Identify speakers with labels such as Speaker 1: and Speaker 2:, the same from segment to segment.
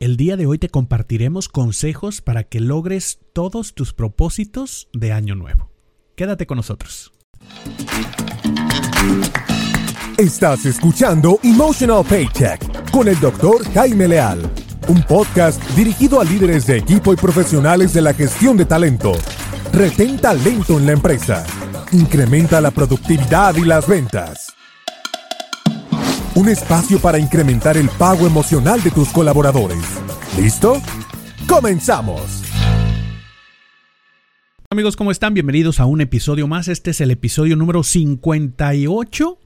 Speaker 1: El día de hoy te compartiremos consejos para que logres todos tus propósitos de año nuevo. Quédate con nosotros.
Speaker 2: Estás escuchando Emotional Paycheck con el doctor Jaime Leal, un podcast dirigido a líderes de equipo y profesionales de la gestión de talento. Retén talento en la empresa. Incrementa la productividad y las ventas. Un espacio para incrementar el pago emocional de tus colaboradores. ¿Listo? ¡Comenzamos!
Speaker 1: Amigos, ¿cómo están? Bienvenidos a un episodio más. Este es el episodio número 58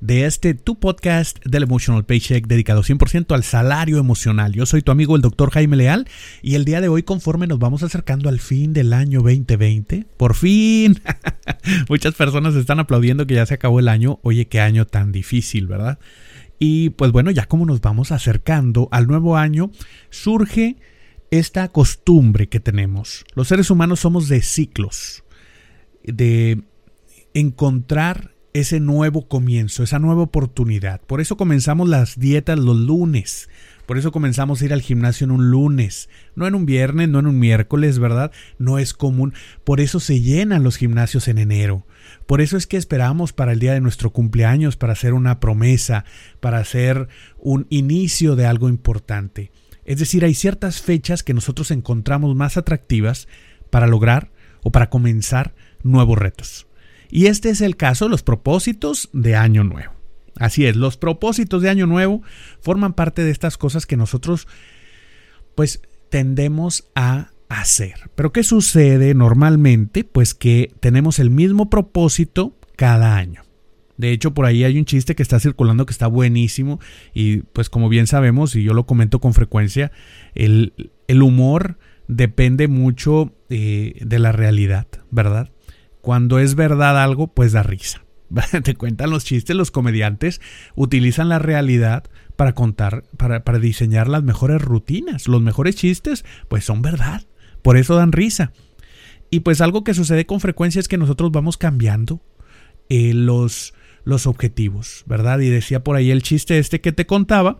Speaker 1: de este tu podcast del Emotional Paycheck dedicado 100% al salario emocional. Yo soy tu amigo el doctor Jaime Leal y el día de hoy conforme nos vamos acercando al fin del año 2020, por fin, muchas personas están aplaudiendo que ya se acabó el año. Oye, qué año tan difícil, ¿verdad? Y pues bueno, ya como nos vamos acercando al nuevo año, surge esta costumbre que tenemos. Los seres humanos somos de ciclos, de encontrar ese nuevo comienzo, esa nueva oportunidad. Por eso comenzamos las dietas los lunes. Por eso comenzamos a ir al gimnasio en un lunes, no en un viernes, no en un miércoles, ¿verdad? No es común. Por eso se llenan los gimnasios en enero. Por eso es que esperamos para el día de nuestro cumpleaños, para hacer una promesa, para hacer un inicio de algo importante. Es decir, hay ciertas fechas que nosotros encontramos más atractivas para lograr o para comenzar nuevos retos. Y este es el caso de los propósitos de Año Nuevo. Así es, los propósitos de Año Nuevo forman parte de estas cosas que nosotros pues tendemos a hacer. Pero ¿qué sucede normalmente? Pues que tenemos el mismo propósito cada año. De hecho, por ahí hay un chiste que está circulando que está buenísimo y pues como bien sabemos, y yo lo comento con frecuencia, el, humor depende mucho eh, de la realidad, ¿verdad? Cuando es verdad algo, pues da risa. Te cuentan los chistes, los comediantes utilizan la realidad para contar, para, diseñar las mejores rutinas. Los mejores chistes, pues son verdad. Por eso dan risa. Y pues algo que sucede con frecuencia es que nosotros vamos cambiando eh, los, los objetivos, ¿verdad? Y decía por ahí el chiste este que te contaba.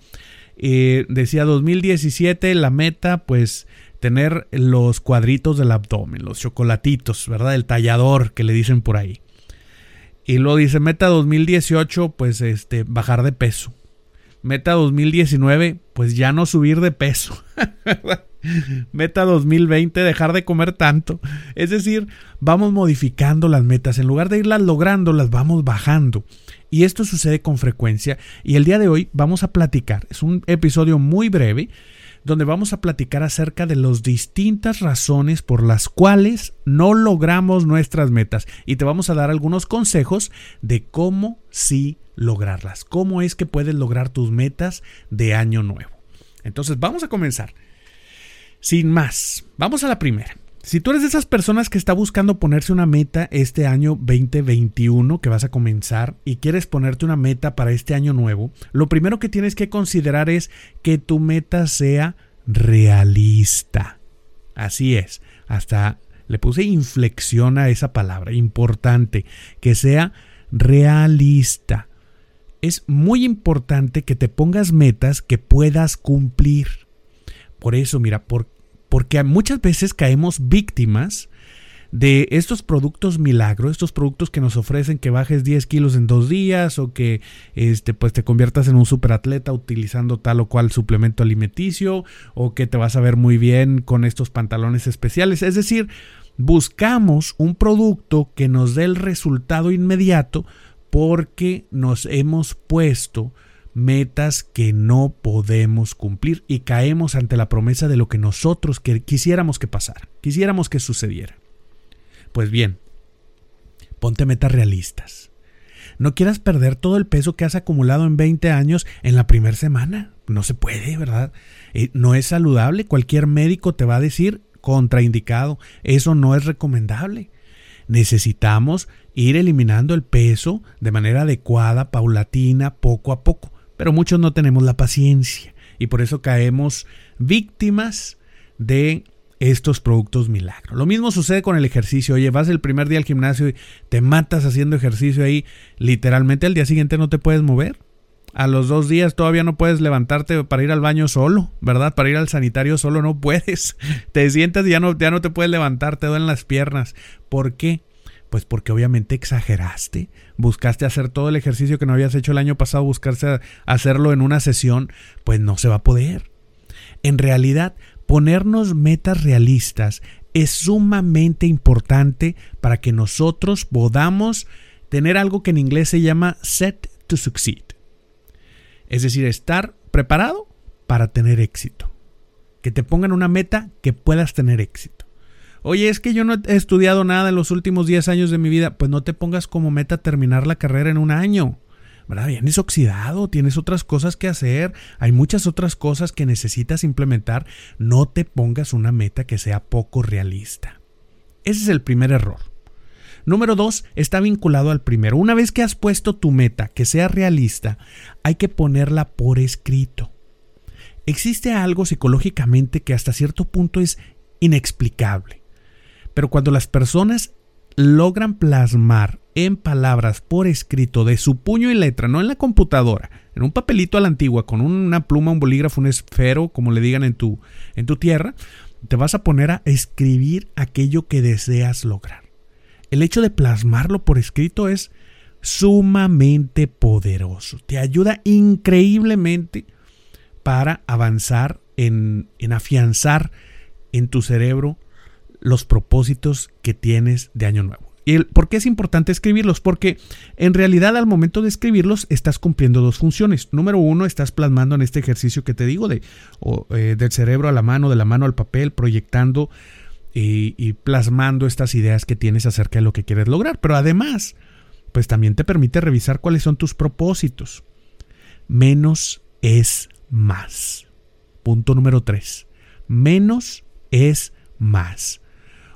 Speaker 1: Eh, decía 2017 la meta pues tener los cuadritos del abdomen, los chocolatitos, ¿verdad? El tallador que le dicen por ahí. Y luego dice meta 2018 pues este bajar de peso. Meta 2019 pues ya no subir de peso. Meta 2020, dejar de comer tanto. Es decir, vamos modificando las metas. En lugar de irlas logrando, las vamos bajando. Y esto sucede con frecuencia. Y el día de hoy vamos a platicar. Es un episodio muy breve donde vamos a platicar acerca de las distintas razones por las cuales no logramos nuestras metas. Y te vamos a dar algunos consejos de cómo sí lograrlas. Cómo es que puedes lograr tus metas de año nuevo. Entonces vamos a comenzar. Sin más, vamos a la primera. Si tú eres de esas personas que está buscando ponerse una meta este año 2021 que vas a comenzar y quieres ponerte una meta para este año nuevo, lo primero que tienes que considerar es que tu meta sea realista. Así es, hasta le puse inflexión a esa palabra, importante, que sea realista. Es muy importante que te pongas metas que puedas cumplir. Por eso, mira, por, porque muchas veces caemos víctimas de estos productos milagros, estos productos que nos ofrecen que bajes 10 kilos en dos días o que este, pues te conviertas en un superatleta utilizando tal o cual suplemento alimenticio o que te vas a ver muy bien con estos pantalones especiales. Es decir, buscamos un producto que nos dé el resultado inmediato porque nos hemos puesto metas que no podemos cumplir y caemos ante la promesa de lo que nosotros quisiéramos que pasara, quisiéramos que sucediera. Pues bien, ponte metas realistas. No quieras perder todo el peso que has acumulado en 20 años en la primera semana. No se puede, ¿verdad? Eh, no es saludable. Cualquier médico te va a decir contraindicado. Eso no es recomendable. Necesitamos ir eliminando el peso de manera adecuada, paulatina, poco a poco pero muchos no tenemos la paciencia y por eso caemos víctimas de estos productos milagros. Lo mismo sucede con el ejercicio. Oye, vas el primer día al gimnasio y te matas haciendo ejercicio ahí, literalmente al día siguiente no te puedes mover. a los dos días todavía no puedes levantarte para ir al baño solo, ¿verdad? Para ir al sanitario solo no puedes. Te sientas y ya no, ya no te puedes levantar, te duelen las piernas. ¿Por qué? Pues porque obviamente exageraste, buscaste hacer todo el ejercicio que no habías hecho el año pasado, buscarse hacerlo en una sesión, pues no se va a poder. En realidad, ponernos metas realistas es sumamente importante para que nosotros podamos tener algo que en inglés se llama set to succeed. Es decir, estar preparado para tener éxito. Que te pongan una meta que puedas tener éxito. Oye, es que yo no he estudiado nada en los últimos 10 años de mi vida. Pues no te pongas como meta terminar la carrera en un año. ¿Verdad? Vienes oxidado, tienes otras cosas que hacer, hay muchas otras cosas que necesitas implementar. No te pongas una meta que sea poco realista. Ese es el primer error. Número dos, está vinculado al primero. Una vez que has puesto tu meta que sea realista, hay que ponerla por escrito. Existe algo psicológicamente que hasta cierto punto es inexplicable. Pero cuando las personas logran plasmar en palabras por escrito de su puño y letra, no en la computadora, en un papelito a la antigua, con una pluma, un bolígrafo, un esfero, como le digan en tu, en tu tierra, te vas a poner a escribir aquello que deseas lograr. El hecho de plasmarlo por escrito es sumamente poderoso. Te ayuda increíblemente para avanzar en, en afianzar en tu cerebro los propósitos que tienes de año nuevo. ¿Y por qué es importante escribirlos? Porque en realidad al momento de escribirlos estás cumpliendo dos funciones. Número uno, estás plasmando en este ejercicio que te digo de, eh, del cerebro a la mano, de la mano al papel, proyectando y, y, plasmando estas ideas que tienes acerca de lo que quieres lograr. Pero además, pues también te permite revisar cuáles son tus propósitos. Menos es más. Punto número tres. Menos es más.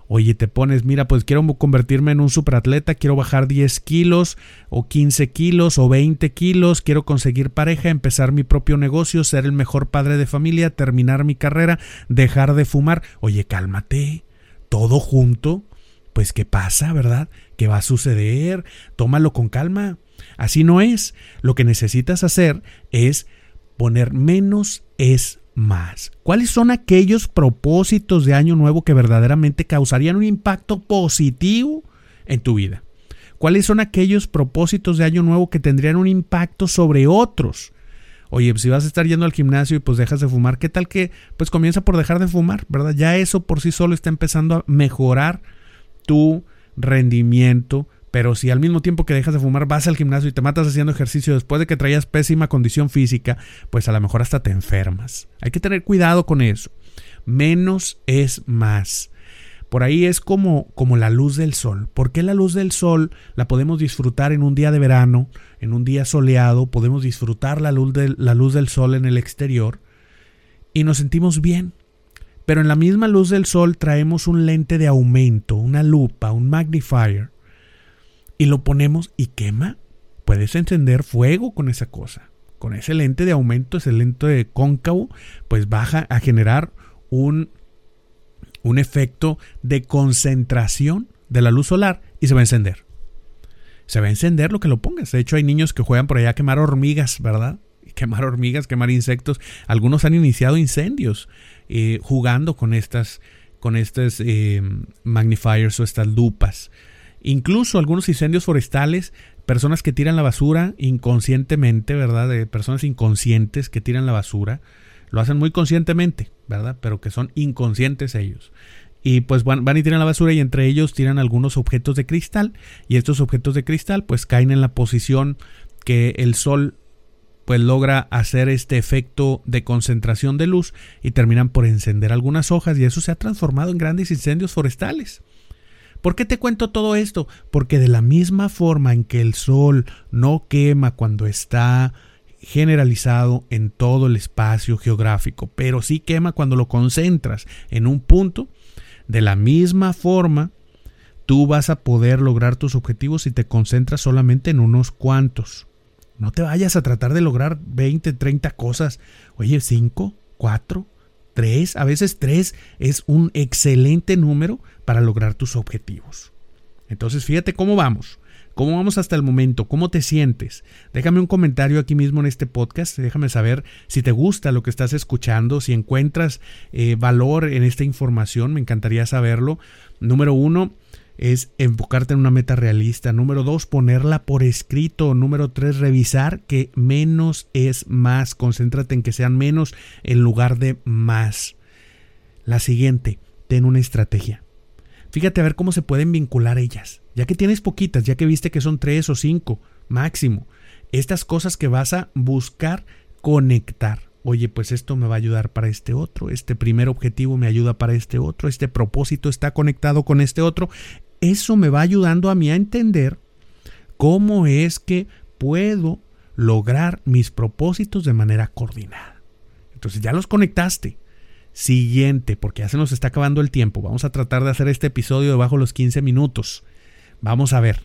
Speaker 1: Oye, te pones, mira, pues quiero convertirme en un superatleta, quiero bajar 10 kilos o 15 kilos o 20 kilos, quiero conseguir pareja, empezar mi propio negocio, ser el mejor padre de familia, terminar mi carrera, dejar de fumar. Oye, cálmate, todo junto. Pues, ¿qué pasa, verdad? ¿Qué va a suceder? Tómalo con calma. Así no es. Lo que necesitas hacer es poner menos es más. ¿Cuáles son aquellos propósitos de año nuevo que verdaderamente causarían un impacto positivo en tu vida? ¿Cuáles son aquellos propósitos de año nuevo que tendrían un impacto sobre otros? Oye, pues, si vas a estar yendo al gimnasio y pues dejas de fumar, ¿qué tal que pues comienza por dejar de fumar, verdad? Ya eso por sí solo está empezando a mejorar tu rendimiento pero si al mismo tiempo que dejas de fumar vas al gimnasio y te matas haciendo ejercicio después de que traías pésima condición física, pues a lo mejor hasta te enfermas. Hay que tener cuidado con eso. Menos es más. Por ahí es como, como la luz del sol. ¿Por qué la luz del sol la podemos disfrutar en un día de verano, en un día soleado? Podemos disfrutar la luz, de, la luz del sol en el exterior y nos sentimos bien. Pero en la misma luz del sol traemos un lente de aumento, una lupa, un magnifier y lo ponemos y quema, puedes encender fuego con esa cosa. Con ese lente de aumento, ese lente de cóncavo, pues baja a generar un, un efecto de concentración de la luz solar y se va a encender. Se va a encender lo que lo pongas. De hecho, hay niños que juegan por allá a quemar hormigas, ¿verdad? Quemar hormigas, quemar insectos. Algunos han iniciado incendios eh, jugando con estas, con estas eh, magnifiers o estas lupas. Incluso algunos incendios forestales, personas que tiran la basura inconscientemente, ¿verdad? De personas inconscientes que tiran la basura, lo hacen muy conscientemente, ¿verdad? Pero que son inconscientes ellos. Y pues van, y tiran la basura y entre ellos tiran algunos objetos de cristal y estos objetos de cristal pues caen en la posición que el sol pues logra hacer este efecto de concentración de luz y terminan por encender algunas hojas y eso se ha transformado en grandes incendios forestales. ¿Por qué te cuento todo esto? Porque de la misma forma en que el sol no quema cuando está generalizado en todo el espacio geográfico, pero sí quema cuando lo concentras en un punto, de la misma forma tú vas a poder lograr tus objetivos si te concentras solamente en unos cuantos. No te vayas a tratar de lograr 20, 30 cosas. Oye, 5, 4, Tres, a veces tres es un excelente número para lograr tus objetivos. Entonces, fíjate cómo vamos. ¿Cómo vamos hasta el momento? ¿Cómo te sientes? Déjame un comentario aquí mismo en este podcast. Déjame saber si te gusta lo que estás escuchando, si encuentras eh, valor en esta información. Me encantaría saberlo. Número uno, es enfocarte en una meta realista. Número dos, ponerla por escrito. Número tres, revisar que menos es más. Concéntrate en que sean menos en lugar de más. La siguiente, ten una estrategia. Fíjate a ver cómo se pueden vincular ellas. Ya que tienes poquitas, ya que viste que son tres o cinco máximo. Estas cosas que vas a buscar conectar. Oye, pues esto me va a ayudar para este otro, este primer objetivo me ayuda para este otro, este propósito está conectado con este otro eso me va ayudando a mí a entender cómo es que puedo lograr mis propósitos de manera coordinada. Entonces ya los conectaste. Siguiente, porque ya se nos está acabando el tiempo. Vamos a tratar de hacer este episodio debajo de los 15 minutos. Vamos a ver.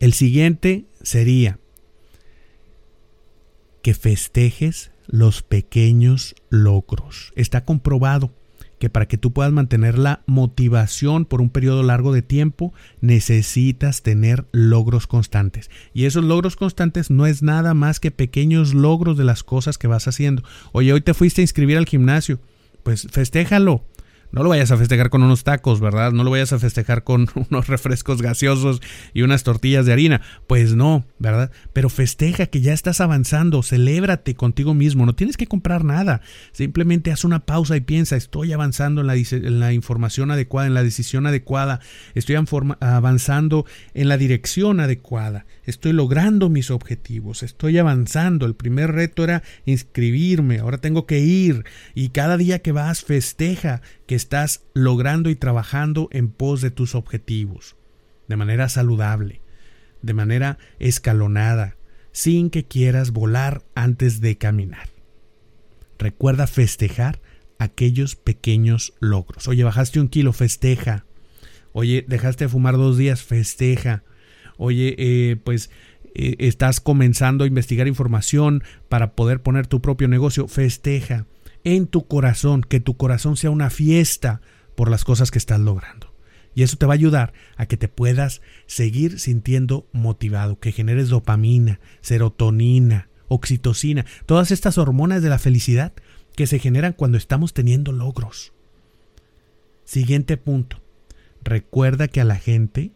Speaker 1: El siguiente sería que festejes los pequeños logros. Está comprobado que para que tú puedas mantener la motivación por un periodo largo de tiempo, necesitas tener logros constantes. Y esos logros constantes no es nada más que pequeños logros de las cosas que vas haciendo. Oye, hoy te fuiste a inscribir al gimnasio, pues festéjalo. No lo vayas a festejar con unos tacos, ¿verdad? No lo vayas a festejar con unos refrescos gaseosos y unas tortillas de harina. Pues no, ¿verdad? Pero festeja que ya estás avanzando, celébrate contigo mismo, no tienes que comprar nada. Simplemente haz una pausa y piensa, estoy avanzando en la, en la información adecuada, en la decisión adecuada, estoy avanzando en la dirección adecuada, estoy logrando mis objetivos, estoy avanzando. El primer reto era inscribirme, ahora tengo que ir y cada día que vas festeja que estás logrando y trabajando en pos de tus objetivos, de manera saludable, de manera escalonada, sin que quieras volar antes de caminar. Recuerda festejar aquellos pequeños logros. Oye, bajaste un kilo, festeja. Oye, dejaste de fumar dos días, festeja. Oye, eh, pues eh, estás comenzando a investigar información para poder poner tu propio negocio, festeja en tu corazón, que tu corazón sea una fiesta por las cosas que estás logrando. Y eso te va a ayudar a que te puedas seguir sintiendo motivado, que generes dopamina, serotonina, oxitocina, todas estas hormonas de la felicidad que se generan cuando estamos teniendo logros. Siguiente punto. Recuerda que a la gente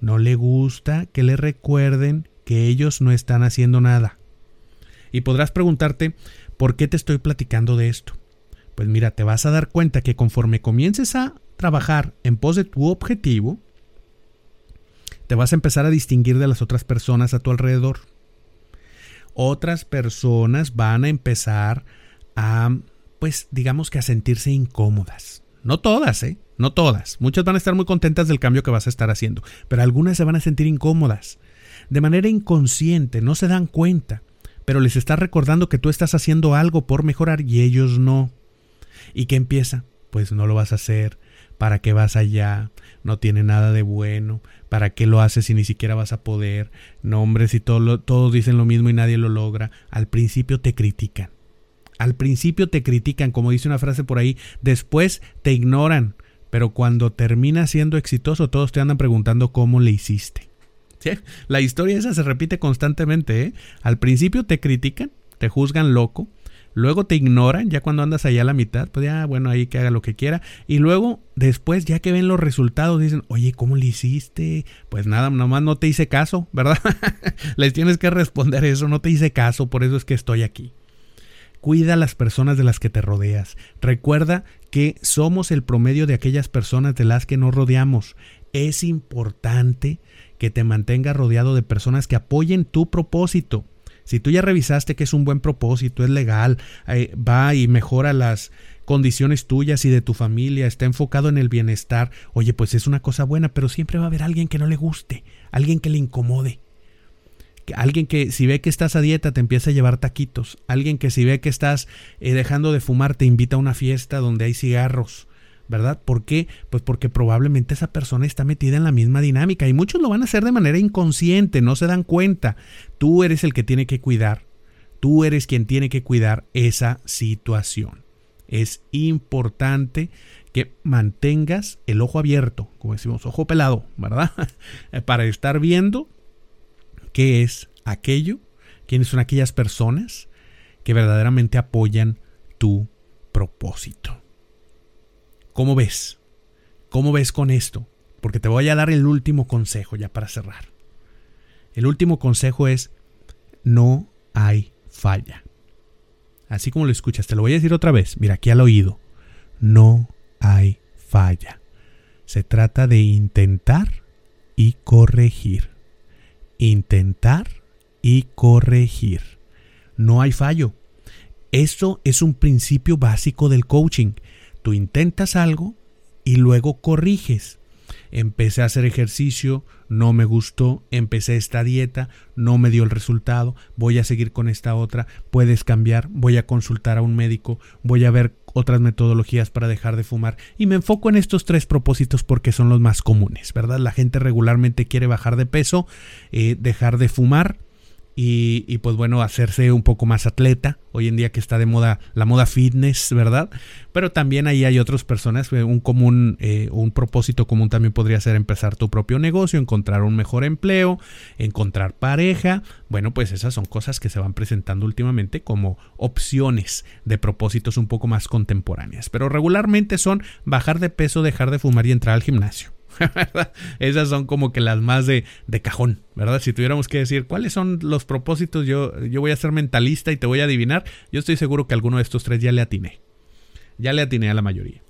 Speaker 1: no le gusta que le recuerden que ellos no están haciendo nada. Y podrás preguntarte, ¿Por qué te estoy platicando de esto? Pues mira, te vas a dar cuenta que conforme comiences a trabajar en pos de tu objetivo, te vas a empezar a distinguir de las otras personas a tu alrededor. Otras personas van a empezar a, pues digamos que a sentirse incómodas. No todas, ¿eh? No todas. Muchas van a estar muy contentas del cambio que vas a estar haciendo, pero algunas se van a sentir incómodas. De manera inconsciente, no se dan cuenta pero les está recordando que tú estás haciendo algo por mejorar y ellos no. ¿Y qué empieza? Pues no lo vas a hacer. ¿Para qué vas allá? No tiene nada de bueno. ¿Para qué lo haces si ni siquiera vas a poder? No, hombre, si todos dicen lo mismo y nadie lo logra. Al principio te critican. Al principio te critican, como dice una frase por ahí. Después te ignoran. Pero cuando terminas siendo exitoso, todos te andan preguntando cómo le hiciste. La historia esa se repite constantemente. ¿eh? Al principio te critican, te juzgan loco, luego te ignoran, ya cuando andas allá a la mitad, pues ya, bueno, ahí que haga lo que quiera, y luego, después, ya que ven los resultados, dicen, oye, ¿cómo le hiciste? Pues nada, nomás no te hice caso, ¿verdad? Les tienes que responder eso, no te hice caso, por eso es que estoy aquí. Cuida a las personas de las que te rodeas. Recuerda que somos el promedio de aquellas personas de las que nos rodeamos. Es importante que te mantenga rodeado de personas que apoyen tu propósito. Si tú ya revisaste que es un buen propósito, es legal, eh, va y mejora las condiciones tuyas y de tu familia, está enfocado en el bienestar, oye, pues es una cosa buena, pero siempre va a haber alguien que no le guste, alguien que le incomode. Alguien que si ve que estás a dieta te empieza a llevar taquitos. Alguien que si ve que estás eh, dejando de fumar te invita a una fiesta donde hay cigarros. ¿Verdad? ¿Por qué? Pues porque probablemente esa persona está metida en la misma dinámica y muchos lo van a hacer de manera inconsciente, no se dan cuenta. Tú eres el que tiene que cuidar, tú eres quien tiene que cuidar esa situación. Es importante que mantengas el ojo abierto, como decimos, ojo pelado, ¿verdad? Para estar viendo qué es aquello, quiénes son aquellas personas que verdaderamente apoyan tu propósito. ¿Cómo ves? ¿Cómo ves con esto? Porque te voy a dar el último consejo ya para cerrar. El último consejo es, no hay falla. Así como lo escuchas, te lo voy a decir otra vez. Mira, aquí al oído. No hay falla. Se trata de intentar y corregir. Intentar y corregir. No hay fallo. Eso es un principio básico del coaching. Tú intentas algo y luego corriges. Empecé a hacer ejercicio, no me gustó, empecé esta dieta, no me dio el resultado, voy a seguir con esta otra, puedes cambiar, voy a consultar a un médico, voy a ver otras metodologías para dejar de fumar y me enfoco en estos tres propósitos porque son los más comunes, ¿verdad? La gente regularmente quiere bajar de peso, eh, dejar de fumar, y, pues bueno, hacerse un poco más atleta, hoy en día que está de moda la moda fitness, ¿verdad? Pero también ahí hay otras personas, eh, un común, eh, un propósito común también podría ser empezar tu propio negocio, encontrar un mejor empleo, encontrar pareja, bueno, pues esas son cosas que se van presentando últimamente como opciones de propósitos un poco más contemporáneas, pero regularmente son bajar de peso, dejar de fumar y entrar al gimnasio. Esas son como que las más de, de, cajón, ¿verdad? Si tuviéramos que decir cuáles son los propósitos, yo, yo voy a ser mentalista y te voy a adivinar. Yo estoy seguro que alguno de estos tres ya le atiné. Ya le atiné a la mayoría.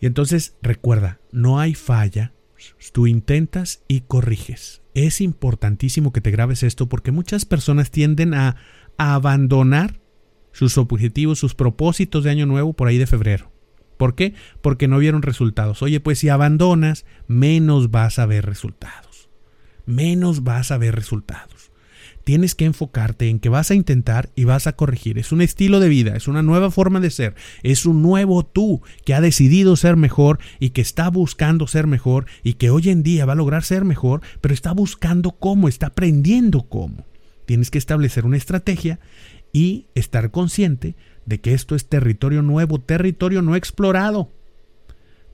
Speaker 1: Y entonces recuerda, no hay falla. Tú intentas y corriges. Es importantísimo que te grabes esto porque muchas personas tienden a, a abandonar sus objetivos, sus propósitos de año nuevo por ahí de febrero. ¿Por qué? Porque no vieron resultados. Oye, pues si abandonas, menos vas a ver resultados. Menos vas a ver resultados. Tienes que enfocarte en que vas a intentar y vas a corregir. Es un estilo de vida, es una nueva forma de ser, es un nuevo tú que ha decidido ser mejor y que está buscando ser mejor y que hoy en día va a lograr ser mejor, pero está buscando cómo, está aprendiendo cómo. Tienes que establecer una estrategia y estar consciente de que esto es territorio nuevo, territorio no explorado.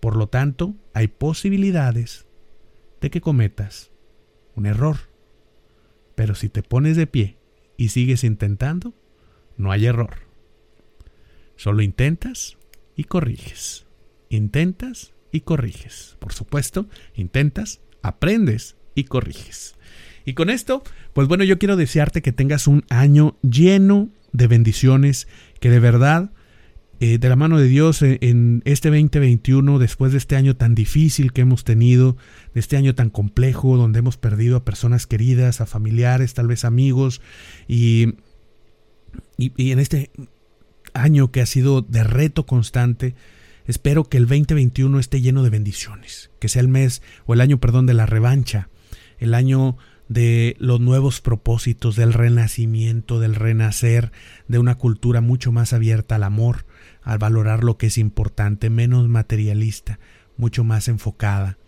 Speaker 1: Por lo tanto, hay posibilidades de que cometas un error. Pero si te pones de pie y sigues intentando, no hay error. Solo intentas y corriges. Intentas y corriges. Por supuesto, intentas, aprendes y corriges. Y con esto, pues bueno, yo quiero desearte que tengas un año lleno de bendiciones, que de verdad, eh, de la mano de Dios, eh, en este 2021, después de este año tan difícil que hemos tenido, de este año tan complejo, donde hemos perdido a personas queridas, a familiares, tal vez amigos, y, y, y en este año que ha sido de reto constante, espero que el 2021 esté lleno de bendiciones, que sea el mes o el año, perdón, de la revancha, el año de los nuevos propósitos, del renacimiento, del renacer, de una cultura mucho más abierta al amor, al valorar lo que es importante, menos materialista, mucho más enfocada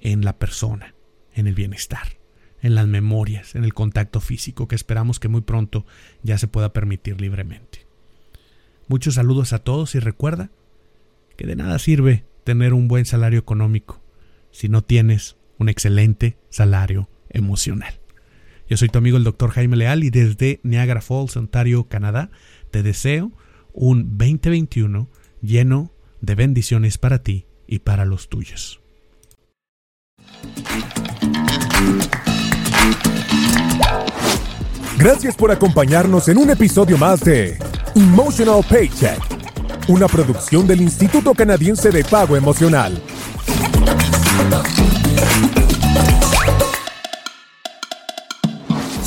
Speaker 1: en la persona, en el bienestar, en las memorias, en el contacto físico que esperamos que muy pronto ya se pueda permitir libremente. Muchos saludos a todos y recuerda que de nada sirve tener un buen salario económico si no tienes un excelente salario emocional. Yo soy tu amigo el doctor Jaime Leal y desde Niagara Falls, Ontario, Canadá, te deseo un 2021 lleno de bendiciones para ti y para los tuyos.
Speaker 2: Gracias por acompañarnos en un episodio más de Emotional Paycheck, una producción del Instituto Canadiense de Pago Emocional.